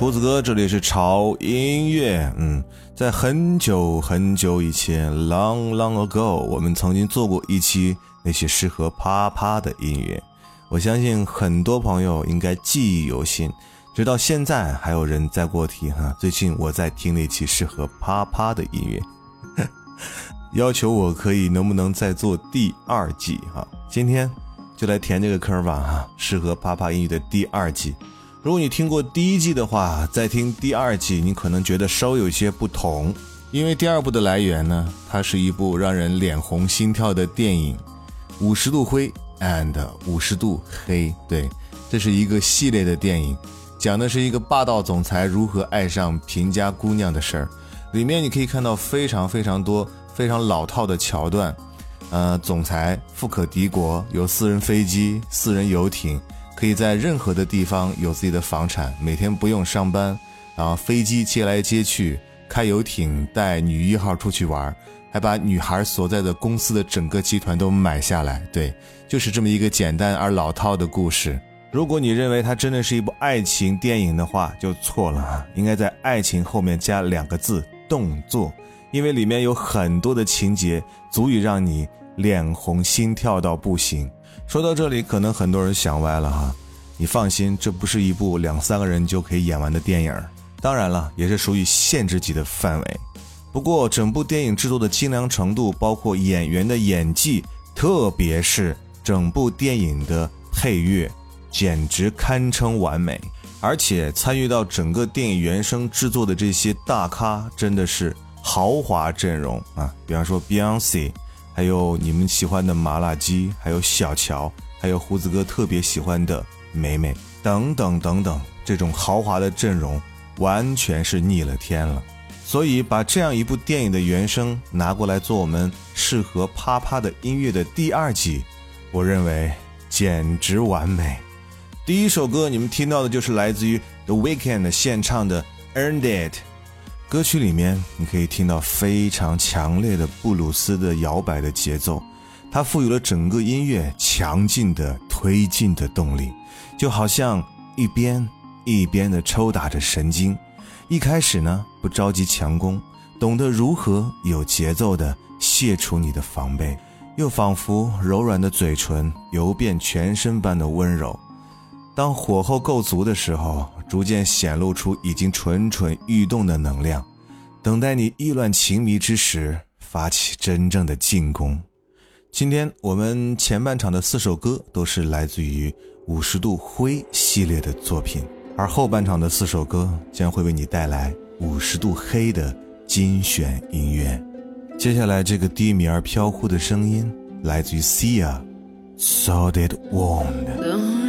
胡子哥，这里是潮音乐。嗯，在很久很久以前，long long ago，我们曾经做过一期那些适合啪啪的音乐。我相信很多朋友应该记忆犹新，直到现在还有人在过题哈。最近我在听那期适合啪啪的音乐，要求我可以能不能再做第二季哈？今天就来填这个坑吧哈，适合啪啪音乐的第二季。如果你听过第一季的话，再听第二季，你可能觉得稍微有些不同，因为第二部的来源呢，它是一部让人脸红心跳的电影，《五十度灰》。and 五十度黑，对，这是一个系列的电影，讲的是一个霸道总裁如何爱上贫家姑娘的事儿。里面你可以看到非常非常多非常老套的桥段，呃，总裁富可敌国，有私人飞机、私人游艇，可以在任何的地方有自己的房产，每天不用上班，然后飞机接来接去，开游艇带女一号出去玩。还把女孩所在的公司的整个集团都买下来，对，就是这么一个简单而老套的故事。如果你认为它真的是一部爱情电影的话，就错了啊！应该在爱情后面加两个字“动作”，因为里面有很多的情节足以让你脸红心跳到不行。说到这里，可能很多人想歪了哈，你放心，这不是一部两三个人就可以演完的电影，当然了，也是属于限制级的范围。不过，整部电影制作的精良程度，包括演员的演技，特别是整部电影的配乐，简直堪称完美。而且，参与到整个电影原声制作的这些大咖，真的是豪华阵容啊！比方说 Beyonce，还有你们喜欢的麻辣鸡，还有小乔，还有胡子哥特别喜欢的美美，等等等等，这种豪华的阵容，完全是逆了天了。所以，把这样一部电影的原声拿过来做我们适合啪啪的音乐的第二季，我认为简直完美。第一首歌你们听到的就是来自于 The Weekend 现唱的《Earned It》。歌曲里面你可以听到非常强烈的布鲁斯的摇摆的节奏，它赋予了整个音乐强劲的推进的动力，就好像一边一边的抽打着神经。一开始呢，不着急强攻，懂得如何有节奏的卸除你的防备，又仿佛柔软的嘴唇游遍全身般的温柔。当火候够足的时候，逐渐显露出已经蠢蠢欲动的能量，等待你意乱情迷之时发起真正的进攻。今天我们前半场的四首歌都是来自于五十度灰系列的作品。而后半场的四首歌将会为你带来五十度黑的精选音乐。接下来这个低迷而飘忽的声音来自于 Sia，Solid Wound。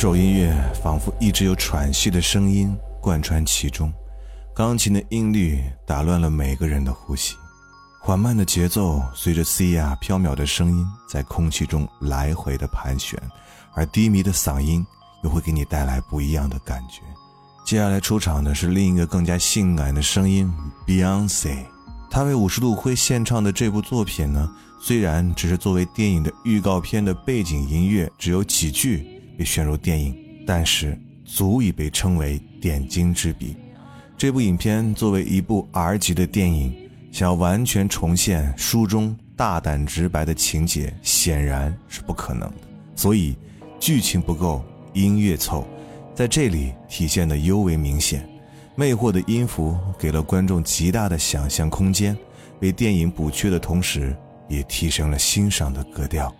这首音乐仿佛一直有喘息的声音贯穿其中，钢琴的音律打乱了每个人的呼吸，缓慢的节奏随着 C 亚飘渺的声音在空气中来回的盘旋，而低迷的嗓音又会给你带来不一样的感觉。接下来出场的是另一个更加性感的声音 Beyonce，她为五十度灰献唱的这部作品呢，虽然只是作为电影的预告片的背景音乐，只有几句被选入电影，但是足以被称为点睛之笔。这部影片作为一部 R 级的电影，想要完全重现书中大胆直白的情节，显然是不可能的。所以，剧情不够，音乐凑，在这里体现的尤为明显。魅惑的音符给了观众极大的想象空间，为电影补缺的同时，也提升了欣赏的格调。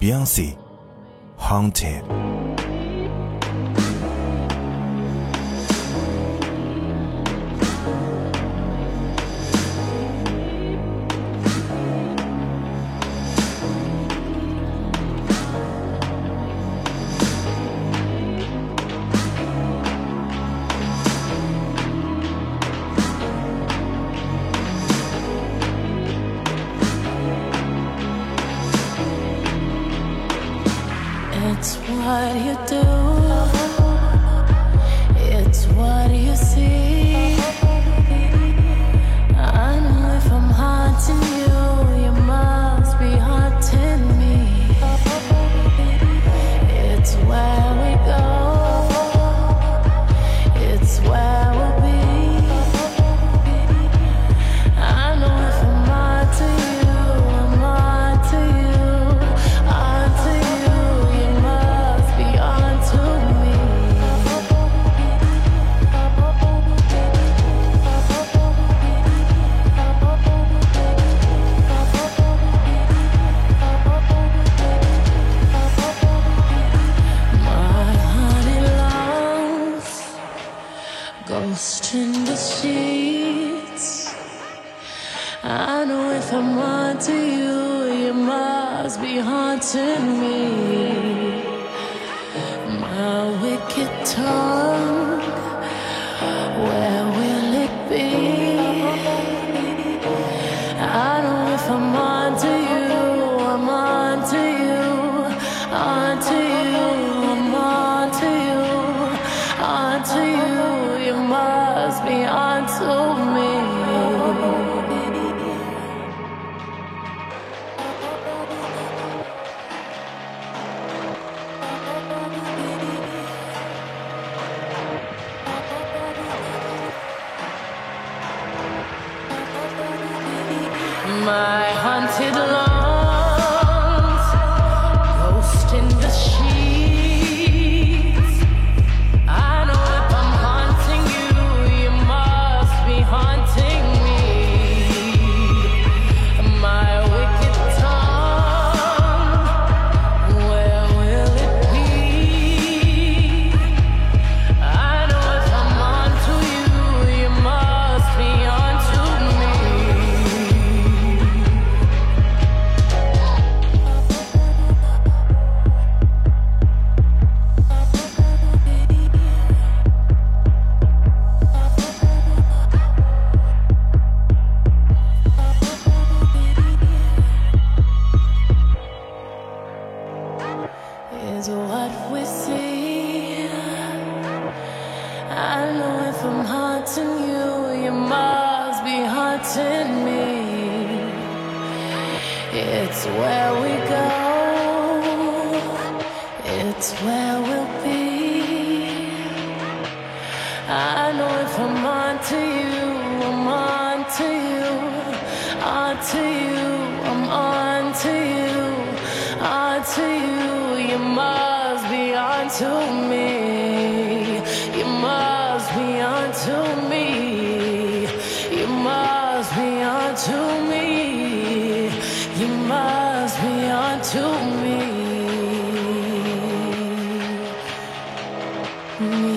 Beyonce。haunted.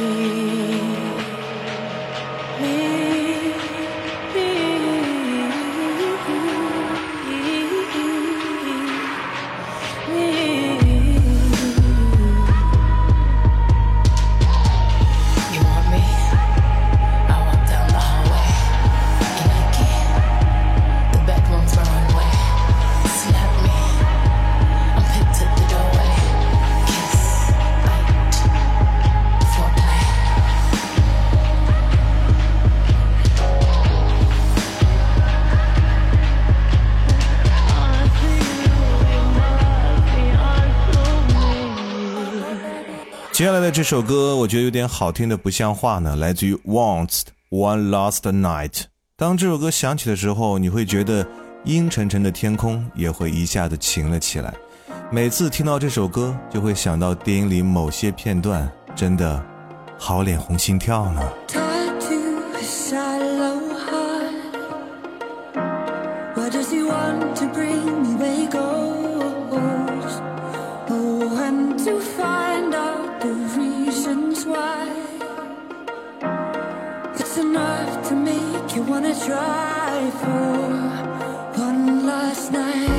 你这首歌我觉得有点好听的，不像话呢。来自于 Wants One Last Night。当这首歌响起的时候，你会觉得阴沉沉的天空也会一下子晴了起来。每次听到这首歌，就会想到电影里某些片段，真的好脸红心跳呢。enough to make you wanna try for one last night.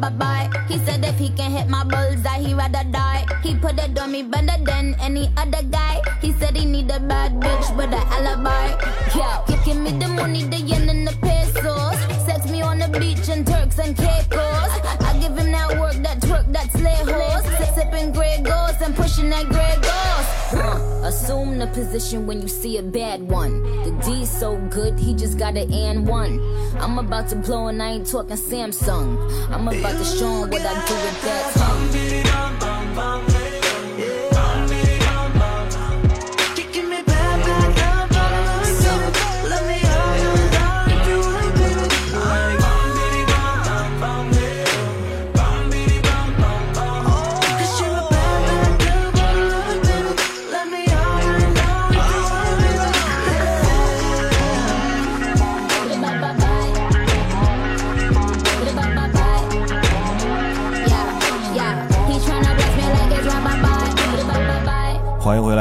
bye bye. He said if he can hit my bullseye, he rather die. He put it on me better than any other guy. He said he need a bad bitch with an alibi. Yo, give me the money, position when you see a bad one. The D's so good, he just got an and one. I'm about to blow and I ain't talking Samsung. I'm about to show him what I do with that tongue.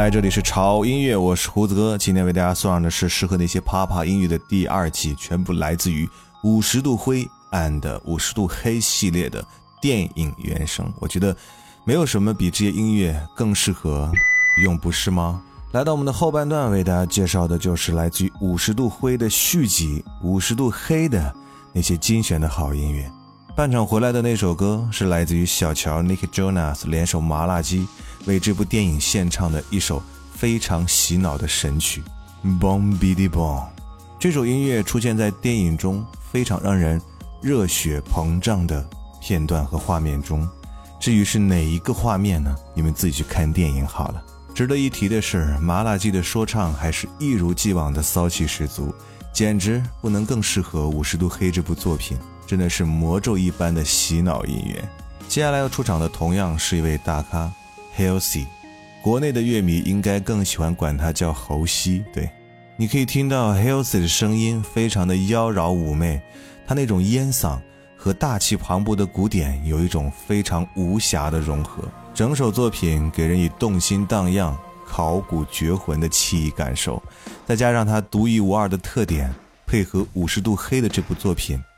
这里是潮音乐，我是胡子哥。今天为大家送上的是适合那些啪啪音乐的第二季，全部来自于五十度灰 and 五十度黑系列的电影原声。我觉得没有什么比这些音乐更适合用，不是吗？来到我们的后半段，为大家介绍的就是来自于五十度灰的续集《五十度黑》的那些精选的好音乐。半场回来的那首歌是来自于小乔 Nick Jonas 联手麻辣鸡为这部电影献唱的一首非常洗脑的神曲《Boom b i d y Boom》。这首音乐出现在电影中非常让人热血膨胀的片段和画面中。至于是哪一个画面呢？你们自己去看电影好了。值得一提的是，麻辣鸡的说唱还是一如既往的骚气十足，简直不能更适合《五十度黑》这部作品，真的是魔咒一般的洗脑音乐。接下来要出场的同样是一位大咖，Halsey，国内的乐迷应该更喜欢管他叫猴西。对，你可以听到 Halsey 的声音非常的妖娆妩媚，他那种烟嗓和大气磅礴的鼓点有一种非常无瑕的融合。整首作品给人以动心荡漾、考古绝魂的奇异感受，再加上它独一无二的特点，配合五十度黑的这部作品，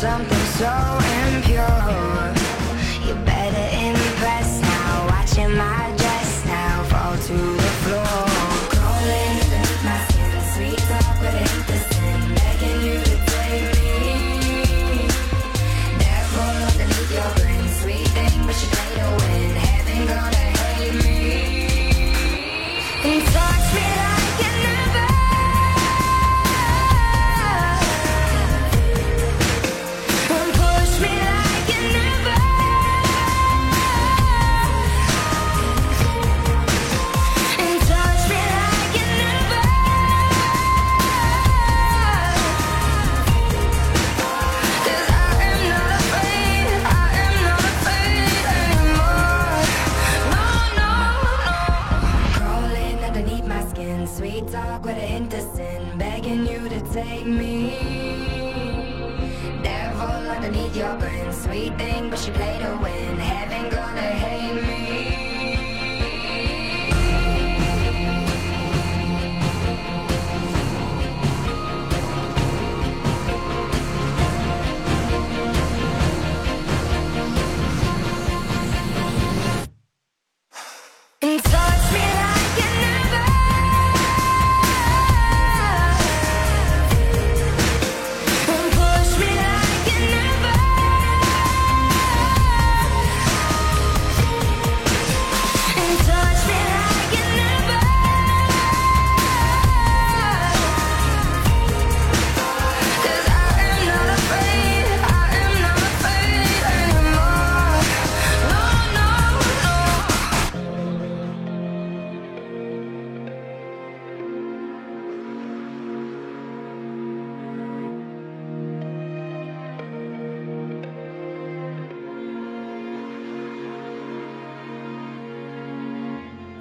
something so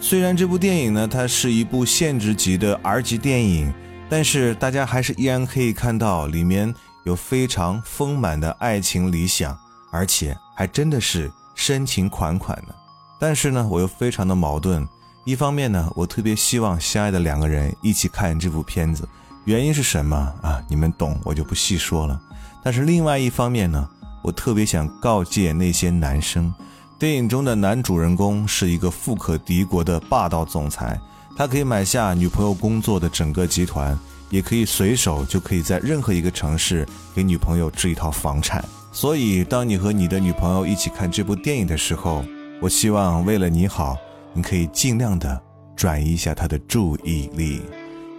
虽然这部电影呢，它是一部限制级的 R 级电影，但是大家还是依然可以看到里面有非常丰满的爱情理想，而且还真的是深情款款的。但是呢，我又非常的矛盾。一方面呢，我特别希望相爱的两个人一起看这部片子，原因是什么啊？你们懂，我就不细说了。但是另外一方面呢，我特别想告诫那些男生，电影中的男主人公是一个富可敌国的霸道总裁他可以买下女朋友工作的整个集团也可以随手就可以在任何一个城市给女朋友置一套房产。所以当你和你的女朋友一起看这部电影的时候我希望为了你好你可以尽量的转移一下她的注意力。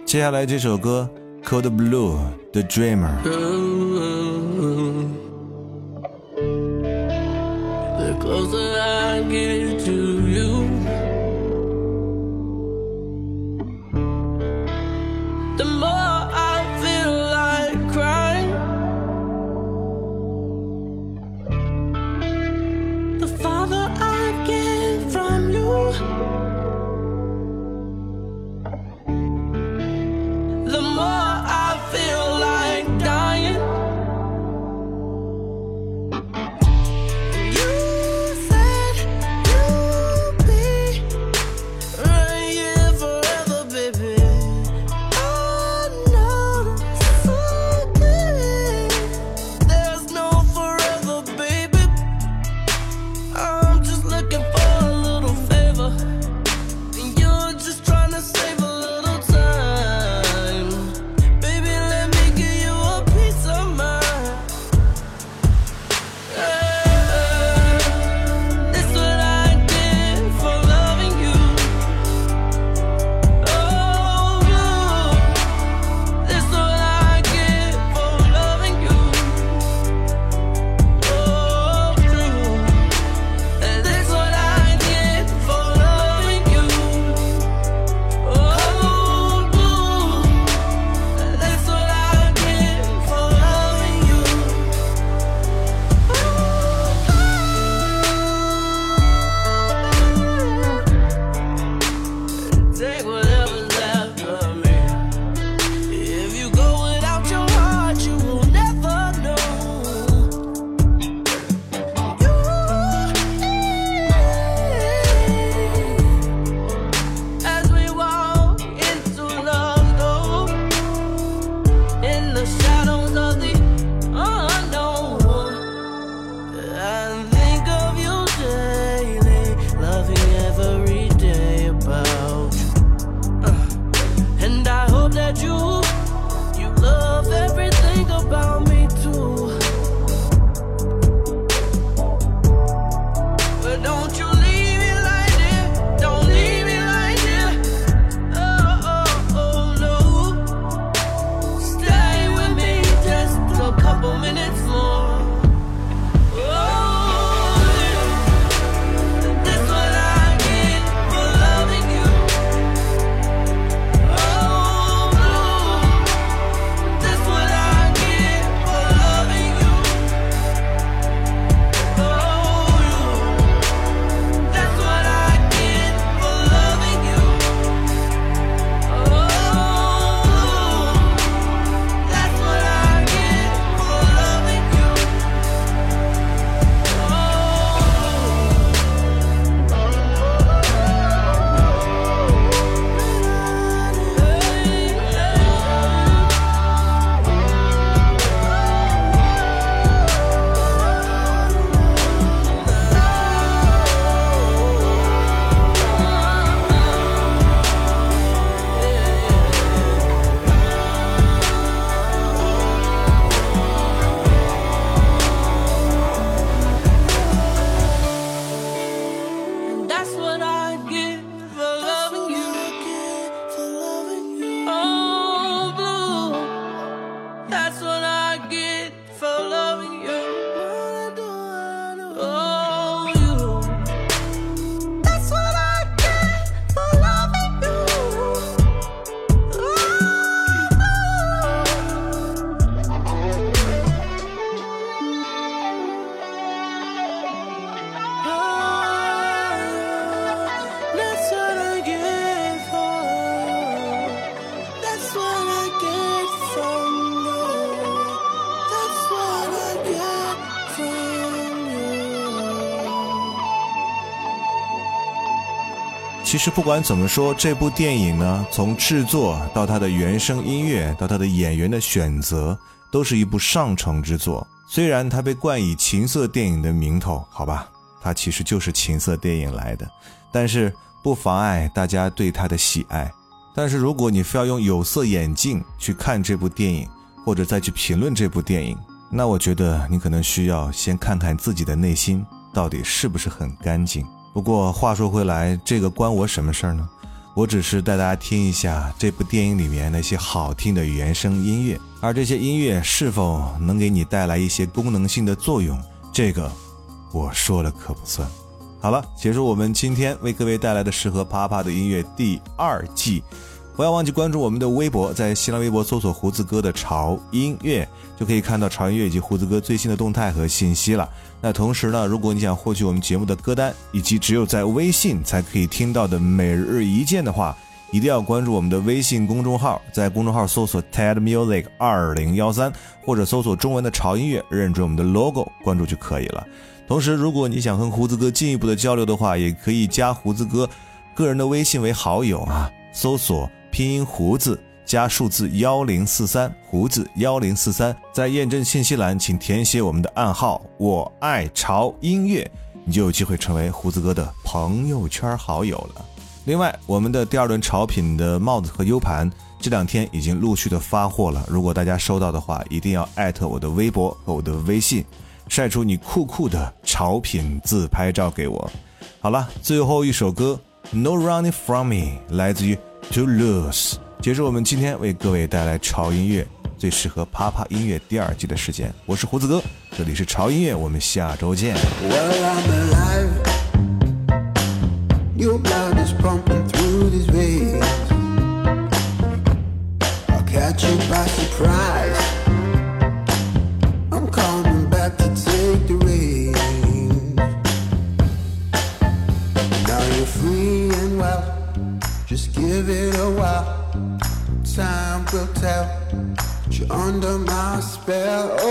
接下来这首歌 cold blue the dreamer closer I get 其实不管怎么说这部电影呢从制作到它的原声音乐到它的演员的选择都是一部上乘之作。虽然它被冠以情色电影的名头好吧它其实就是情色电影来的但是不妨碍大家对它的喜爱。但是如果你非要用有色眼镜去看这部电影或者再去评论这部电影那我觉得你可能需要先看看自己的内心到底是不是很干净。不过话说回来，这个关我什么事儿呢？我只是带大家听一下这部电影里面那些好听的原声音乐，而这些音乐是否能给你带来一些功能性的作用，这个我说了可不算。好了，结束我们今天为各位带来的适合啪啪的音乐第二季。不要忘记关注我们的微博，在新浪微博搜索“胡子哥的潮音乐”，就可以看到潮音乐以及胡子哥最新的动态和信息了。那同时呢，如果你想获取我们节目的歌单，以及只有在微信才可以听到的每日一见的话，一定要关注我们的微信公众号，在公众号搜索 TED Music 二零幺三，或者搜索中文的潮音乐，认准我们的 logo，关注就可以了。同时，如果你想和胡子哥进一步的交流的话，也可以加胡子哥个人的微信为好友啊，搜索拼音胡子加数字幺零四三，胡子幺零四三，在验证信息栏请填写我们的暗号“我爱潮音乐”，你就有机会成为胡子哥的朋友圈好友了。另外，我们的第二轮潮品的帽子和 U 盘这两天已经陆续的发货了，如果大家收到的话，一定要艾特我的微博和我的微信。晒出你酷酷的潮品自拍照给我。好了，最后一首歌《No Running From Me》来自于 To Lose 结束我们今天为各位带来潮音乐最适合啪啪音乐第二季的时间。我是胡子哥，这里是潮音乐，我们下周见。Well, under my spell.